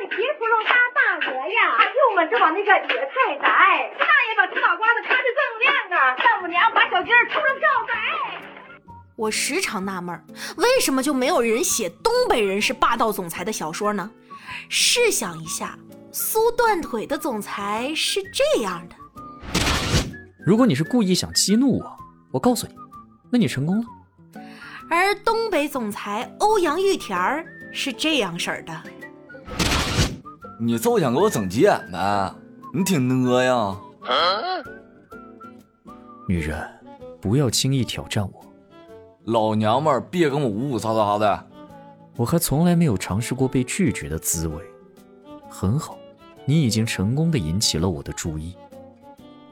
的皮芙蓉大大鹅呀，还有们这往那个野菜摘，大爷把吃脑瓜子看着锃亮啊，丈母娘把小鸡儿出了票仔。我时常纳闷，为什么就没有人写东北人是霸道总裁的小说呢？试想一下，苏断腿的总裁是这样的。如果你是故意想激怒我，我告诉你，那你成功了。而东北总裁欧阳玉田儿是这样式儿的。你就想给我整急眼呗？你挺呢呀？女人，不要轻易挑战我。老娘们儿，别跟我呜呜喳喳的。我还从来没有尝试过被拒绝的滋味。很好，你已经成功的引起了我的注意。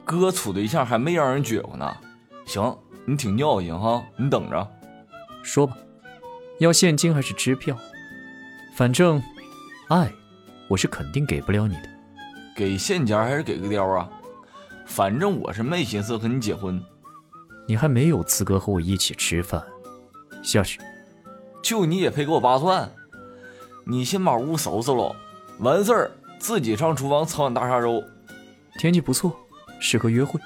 哥处对象还没让人撅过呢。行，你挺尿性哈，你等着。说吧，要现金还是支票？反正，爱，我是肯定给不了你的。给现钱还是给个貂啊？反正我是没心思和你结婚。你还没有资格和我一起吃饭，下去。就你也配给我扒蒜？你先把屋收拾喽，完事儿自己上厨房炒碗大沙粥。天气不错，适合约会。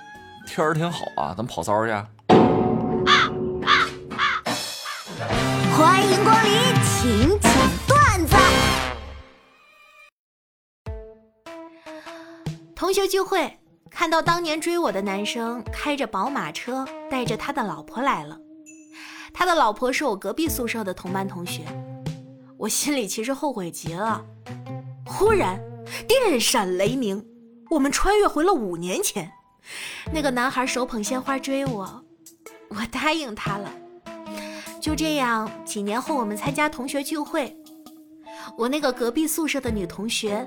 天儿挺好啊，咱跑骚去。欢迎光临，请讲同学聚会。看到当年追我的男生开着宝马车，带着他的老婆来了。他的老婆是我隔壁宿舍的同班同学，我心里其实后悔极了。忽然，电闪雷鸣，我们穿越回了五年前。那个男孩手捧鲜花追我，我答应他了。就这样，几年后我们参加同学聚会，我那个隔壁宿舍的女同学，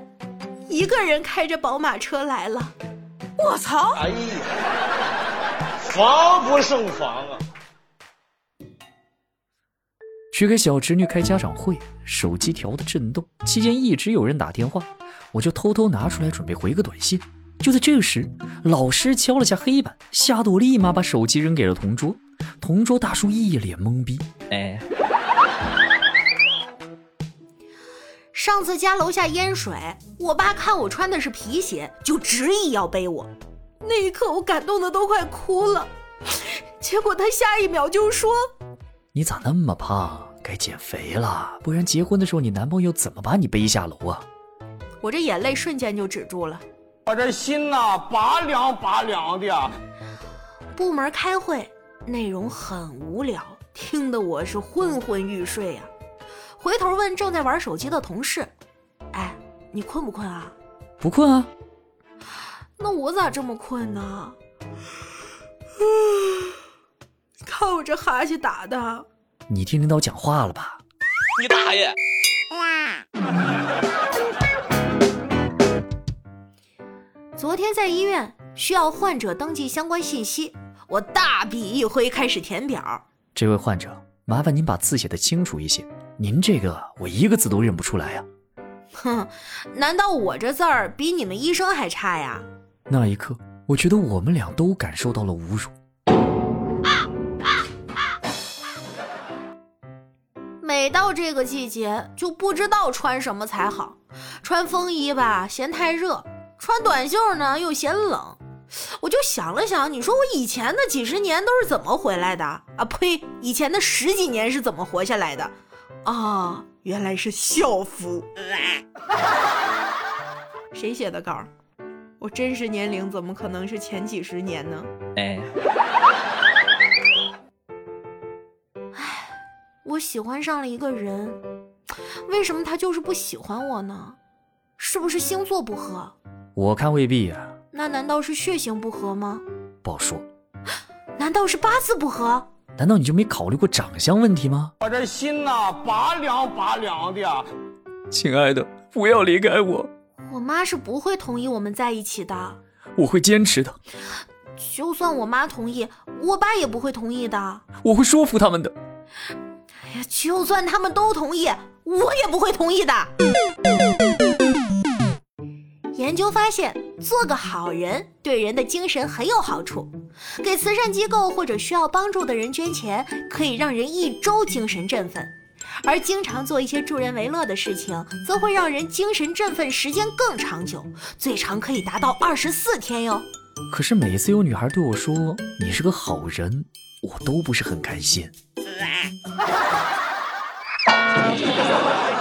一个人开着宝马车来了。我操！哎呀，防不胜防啊！去给小侄女开家长会，手机调的震动，期间一直有人打电话，我就偷偷拿出来准备回个短信。就在这时，老师敲了下黑板，吓得我立马把手机扔给了同桌。同桌大叔一脸懵逼，哎。上次家楼下淹水，我爸看我穿的是皮鞋，就执意要背我。那一刻，我感动的都快哭了。结果他下一秒就说：“你咋那么胖？该减肥了，不然结婚的时候你男朋友怎么把你背下楼啊？”我这眼泪瞬间就止住了，我这心呐拔凉拔凉的。部门开会，内容很无聊，听得我是昏昏欲睡呀。回头问正在玩手机的同事：“哎，你困不困啊？”“不困啊。”“那我咋这么困呢？”“看我这哈欠打的。”“你听领导讲话了吧？”“你大爷！”昨天在医院需要患者登记相关信息，我大笔一挥开始填表。这位患者，麻烦您把字写的清楚一些。您这个我一个字都认不出来呀！哼，难道我这字儿比你们医生还差呀？那一刻，我觉得我们俩都感受到了侮辱。每到这个季节，就不知道穿什么才好。穿风衣吧，嫌太热；穿短袖呢，又嫌冷。我就想了想，你说我以前的几十年都是怎么回来的？啊呸！以前的十几年是怎么活下来的？啊，原来是校服。谁写的稿？我真实年龄怎么可能是前几十年呢？哎，哎，我喜欢上了一个人，为什么他就是不喜欢我呢？是不是星座不合？我看未必呀。那难道是血型不合吗？不好说。难道是八字不合？难道你就没考虑过长相问题吗？我这心呐，拔凉拔凉的。亲爱的，不要离开我。我妈是不会同意我们在一起的。我会坚持的。就算我妈同意，我爸也不会同意的。我会说服他们的。哎呀，就算他们都同意，我也不会同意的。研究发现，做个好人对人的精神很有好处。给慈善机构或者需要帮助的人捐钱，可以让人一周精神振奋。而经常做一些助人为乐的事情，则会让人精神振奋，时间更长久，最长可以达到二十四天哟。可是每次有女孩对我说你是个好人，我都不是很开心。